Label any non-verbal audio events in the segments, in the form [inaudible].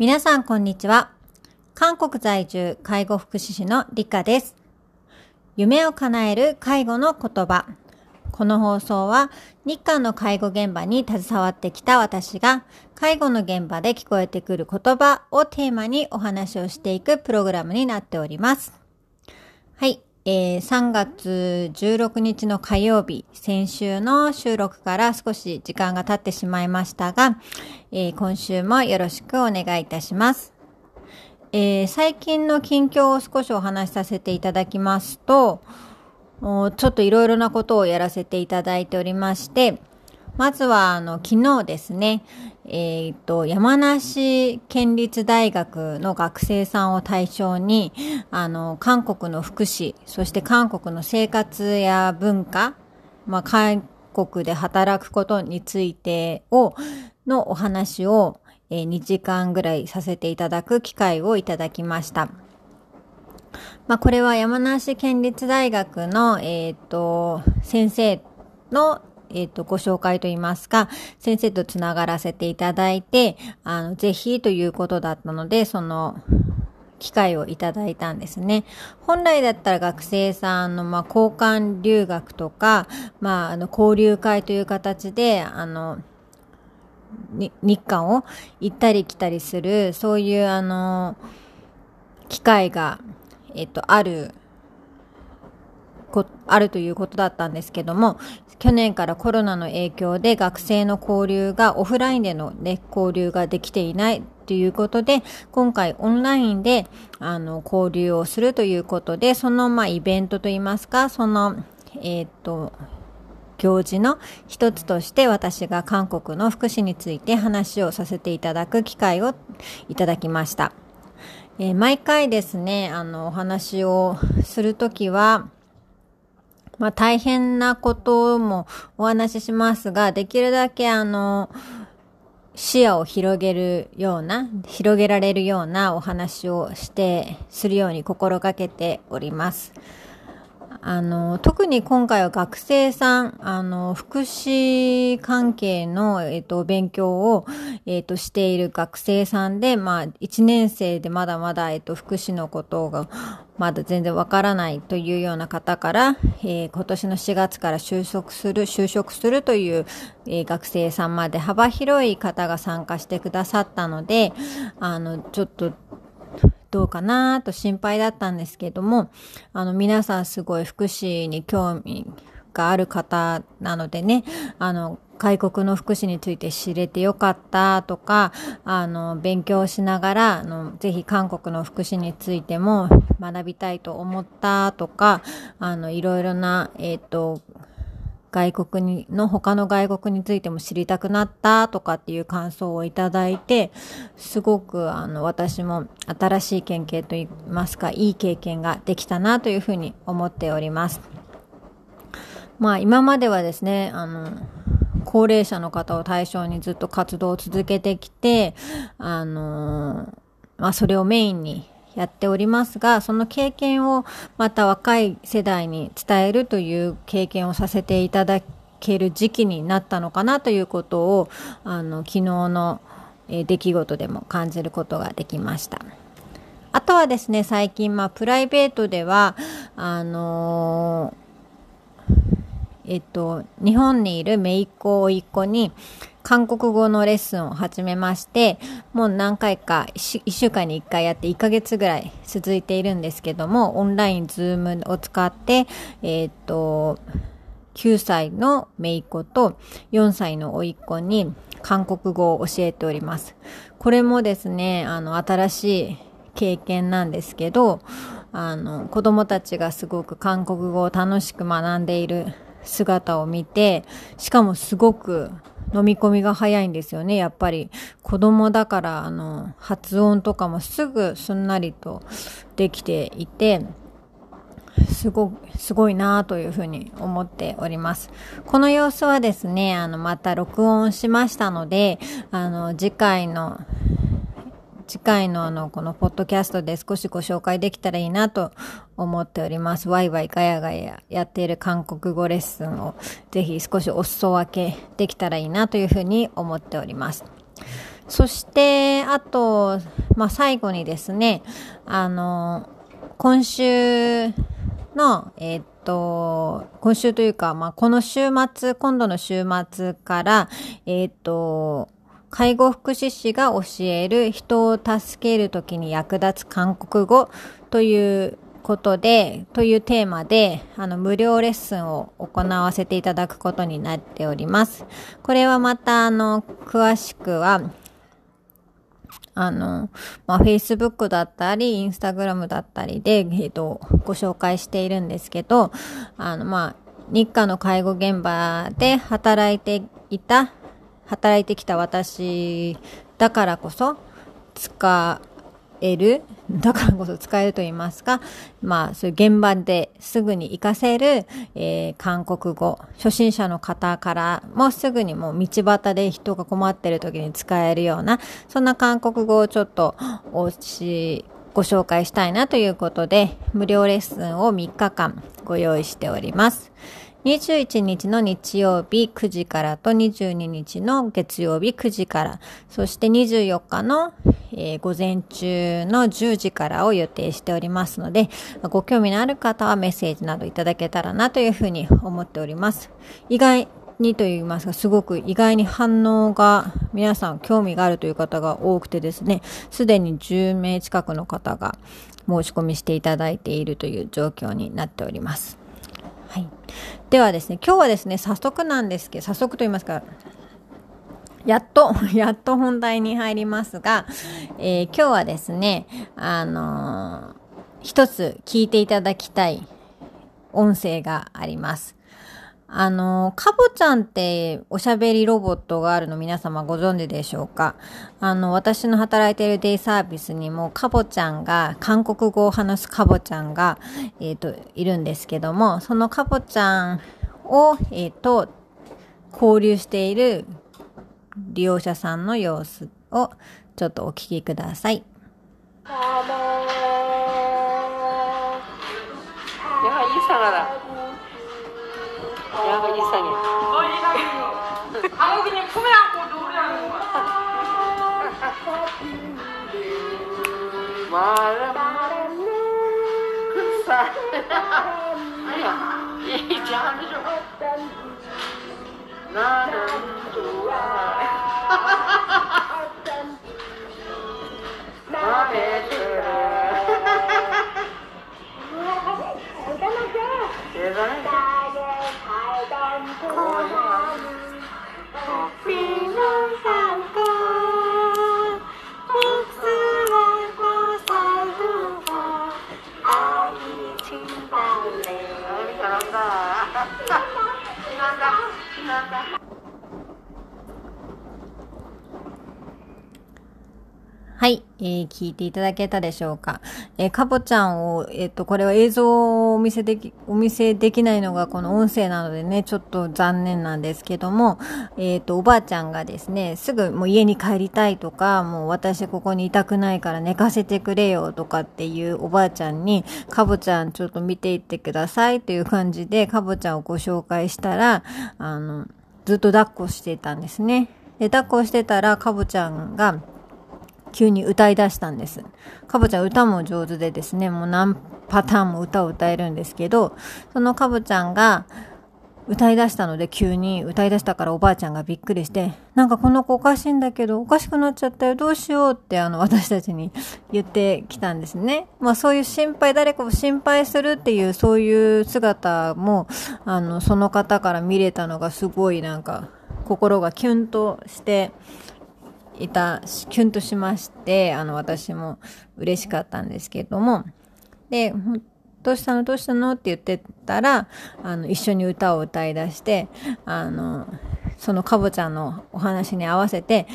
皆さんこんにちは。韓国在住介護福祉士のリカです。夢を叶える介護の言葉。この放送は日韓の介護現場に携わってきた私が介護の現場で聞こえてくる言葉をテーマにお話をしていくプログラムになっております。はい。えー、3月16日の火曜日、先週の収録から少し時間が経ってしまいましたが、えー、今週もよろしくお願いいたします。えー、最近の近況を少しお話しさせていただきますと、ちょっといろいろなことをやらせていただいておりまして、まずは、あの、昨日ですね、えっ、ー、と、山梨県立大学の学生さんを対象に、あの、韓国の福祉、そして韓国の生活や文化、まあ、韓国で働くことについてを、のお話を、えー、2時間ぐらいさせていただく機会をいただきました。まあ、これは山梨県立大学の、えっ、ー、と、先生のえっ、ー、と、ご紹介といいますか、先生とつながらせていただいて、あの、ぜひということだったので、その、機会をいただいたんですね。本来だったら学生さんの、まあ、交換留学とか、まあ、あの、交流会という形で、あの、日韓を行ったり来たりする、そういう、あの、機会が、えっと、あるあるということだったんですけども、去年からコロナの影響で学生の交流がオフラインでの、ね、交流ができていないということで、今回オンラインであの交流をするということで、そのまあイベントといいますか、その、えっ、と、行事の一つとして私が韓国の福祉について話をさせていただく機会をいただきました。えー、毎回ですね、あの、お話をするときは、まあ大変なこともお話ししますが、できるだけあの、視野を広げるような、広げられるようなお話をして、するように心がけております。あの、特に今回は学生さん、あの、福祉関係の、えっと、勉強を、えっと、している学生さんで、まあ、1年生でまだまだ、えっと、福祉のことが、まだ全然わからないというような方から、えー、今年の4月から就職する、就職するという、えー、学生さんまで幅広い方が参加してくださったので、あの、ちょっと、どうかなと心配だったんですけども、あの、皆さんすごい福祉に興味がある方なのでね、あの、外国の福祉について知れてよかったとか、あの、勉強しながら、あの、ぜひ韓国の福祉についても学びたいと思ったとか、あの、いろいろな、えっ、ー、と、外国に、の他の外国についても知りたくなったとかっていう感想をいただいて、すごくあの私も新しい経験といいますか、いい経験ができたなというふうに思っております。まあ今まではですね、あの、高齢者の方を対象にずっと活動を続けてきて、あの、まあそれをメインにやっておりますが、その経験をまた若い世代に伝えるという経験をさせていただける時期になったのかなということを、あの、昨日の出来事でも感じることができました。あとはですね、最近、まあ、プライベートでは、あのー、えっと、日本にいる姪っ子、甥っ子に、韓国語のレッスンを始めまして、もう何回か1週間に1回やって1ヶ月ぐらい続いているんですけども、オンラインズームを使って、えっ、と、9歳の姪っ子と4歳の甥っ子に韓国語を教えております。これもですね、あの、新しい経験なんですけど、あの、子供たちがすごく韓国語を楽しく学んでいる姿を見て、しかもすごく飲み込みが早いんですよね。やっぱり子供だから、あの、発音とかもすぐすんなりとできていて、すご、すごいなというふうに思っております。この様子はですね、あの、また録音しましたので、あの、次回の次回のあの、このポッドキャストで少しご紹介できたらいいなと思っております。ワイワイガヤガヤやっている韓国語レッスンをぜひ少しお裾分けできたらいいなというふうに思っております。そしてあと、まあ、最後にですねあの今週の、えー、っと、今週というか、まあ、この週末、今度の週末から、えー、っと、介護福祉士が教える人を助けるときに役立つ韓国語ということで、というテーマで、あの、無料レッスンを行わせていただくことになっております。これはまた、あの、詳しくは、あの、まあ、Facebook だったり、Instagram だったりで、えっ、と、ご紹介しているんですけど、あの、まあ、日韓の介護現場で働いていた働いてきた私だからこそ使える、[laughs] だからこそ使えると言いますか、まあ、そういう現場ですぐに活かせる、えー、韓国語、初心者の方からもすぐにもう道端で人が困ってる時に使えるような、そんな韓国語をちょっとおし、ご紹介したいなということで、無料レッスンを3日間ご用意しております。21日の日曜日9時からと22日の月曜日9時から、そして24日の、えー、午前中の10時からを予定しておりますので、ご興味のある方はメッセージなどいただけたらなというふうに思っております。意外にと言いますか、すごく意外に反応が皆さん興味があるという方が多くてですね、すでに10名近くの方が申し込みしていただいているという状況になっております。ではですね、今日はですね、早速なんですけど、早速と言いますか、やっと、[laughs] やっと本題に入りますが、えー、今日はですね、あのー、一つ聞いていただきたい音声があります。あの、カボちゃんっておしゃべりロボットがあるの皆様ご存知でしょうか？あの、私の働いているデイサービスにもカボちゃんが、韓国語を話すカボちゃんが、えっ、ー、と、いるんですけども、そのカボちゃんを、えっ、ー、と、交流している利用者さんの様子をちょっとお聞きください。やはり、さがだ。 야가 이상해. 너 이상해. 그냥 품에 안고 노래하는 거야. 말은 흑사. 아니야. 이제 하는 좀. 나는 좋아. 맘에 들어. 대단해. はい、えー、聞いていただけたでしょうか。えー、かぼちゃんを、えっ、ー、と、これは映像をお見せでき、お見せできないのがこの音声なのでね、ちょっと残念なんですけども、えっ、ー、と、おばあちゃんがですね、すぐもう家に帰りたいとか、もう私ここにいたくないから寝かせてくれよとかっていうおばあちゃんに、かぼちゃんちょっと見ていってくださいという感じで、かぼちゃんをご紹介したら、あの、ずっと抱っこしてたんですね。で、抱っこしてたら、かぼちゃんが、急に歌い出したんです。かぼちゃん歌も上手でですね、もう何パターンも歌を歌えるんですけど、そのかぼちゃんが歌い出したので急に歌い出したからおばあちゃんがびっくりして、なんかこの子おかしいんだけど、おかしくなっちゃったよ、どうしようってあの私たちに [laughs] 言ってきたんですね。まあそういう心配、誰かを心配するっていうそういう姿も、あの、その方から見れたのがすごいなんか心がキュンとして、いた、キュンとしまして、あの、私も嬉しかったんですけれども、で、どうしたの？どうしたの？って言ってたら、あの、一緒に歌を歌い出して、あの、そのかぼちゃんのお話に合わせて、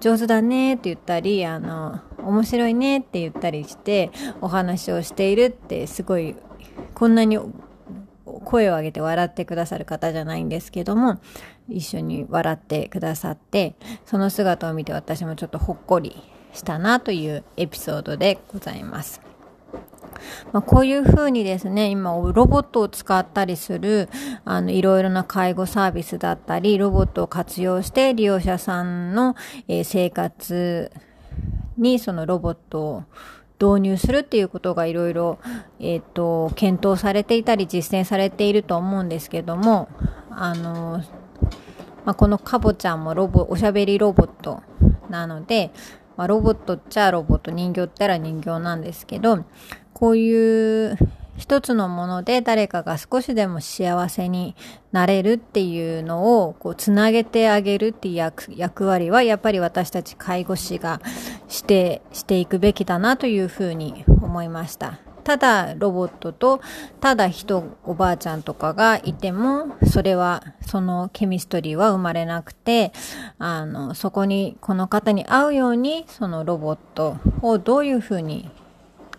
上手だねって言ったり、あの、面白いねって言ったりして、お話をしているって、すごい、こんなに声を上げて笑ってくださる方じゃないんですけども、一緒に笑ってくださって、その姿を見て私もちょっとほっこりしたなというエピソードでございます。まあ、こういうふうにですね、今、ロボットを使ったりする、あの、いろいろな介護サービスだったり、ロボットを活用して利用者さんの、えー、生活にそのロボットを導入するっていうことがいろいろ、えっ、ー、と、検討されていたり実践されていると思うんですけども、あの、まあ、このカボちゃんもロボ、おしゃべりロボットなので、まあ、ロボットっちゃロボット、人形ったら人形なんですけど、こういう一つのもので誰かが少しでも幸せになれるっていうのをこうつなげてあげるっていう役役割はやっぱり私たち介護士がしてしていくべきだなというふうに思いました。ただロボットとただ人おばあちゃんとかがいてもそれはそのケミストリーは生まれなくてあのそこにこの方に合うようにそのロボットをどういうふうに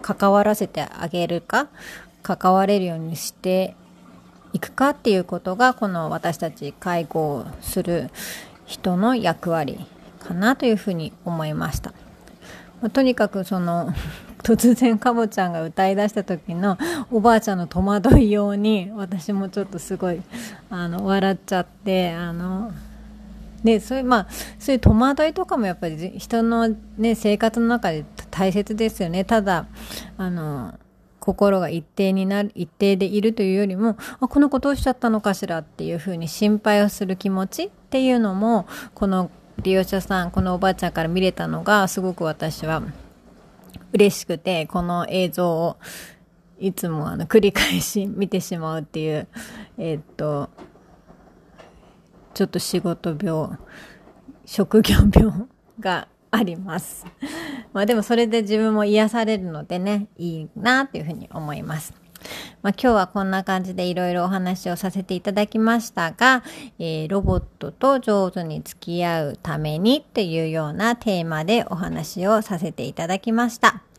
関わらせてあげるか関われるようにしていくかっていうことがこの私たち介護をする人の役割かなというふうに思いました。とにかくその突然かぼちゃんが歌い出した時のおばあちゃんの戸惑いように私もちょっとすごいあの笑っちゃってあのでそういうまあそういう戸惑いとかもやっぱり人の、ね、生活の中で大切ですよね。ただあの心が一定になる一定でいるというよりもあこの子どうしちゃったのかしらっていうふうに心配をする気持ちっていうのもこの利用者さんこのおばあちゃんから見れたのがすごく私は嬉しくてこの映像をいつもあの繰り返し見てしまうっていうえー、っとちょっと仕事病、職業病があります。まあでもそれで自分も癒されるのでね、いいなっていうふうに思います。まあ、今日はこんな感じでいろいろお話をさせていただきましたが、えー、ロボットと上手に付き合うためにというようなテーマでお話をさせていただきました。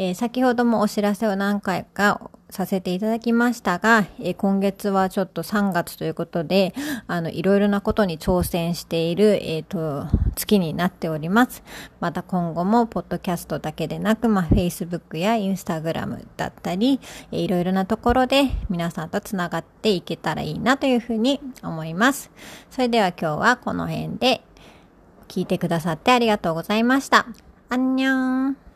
えー、先ほどもお知らせを何回かさせていただきましたが、えー、今月はちょっと3月ということで、あの、いろいろなことに挑戦している、えっ、ー、と、月になっております。また今後も、ポッドキャストだけでなく、まあ、Facebook や Instagram だったり、えー、いろいろなところで皆さんとつながっていけたらいいなというふうに思います。それでは今日はこの辺で聞いてくださってありがとうございました。アンニョン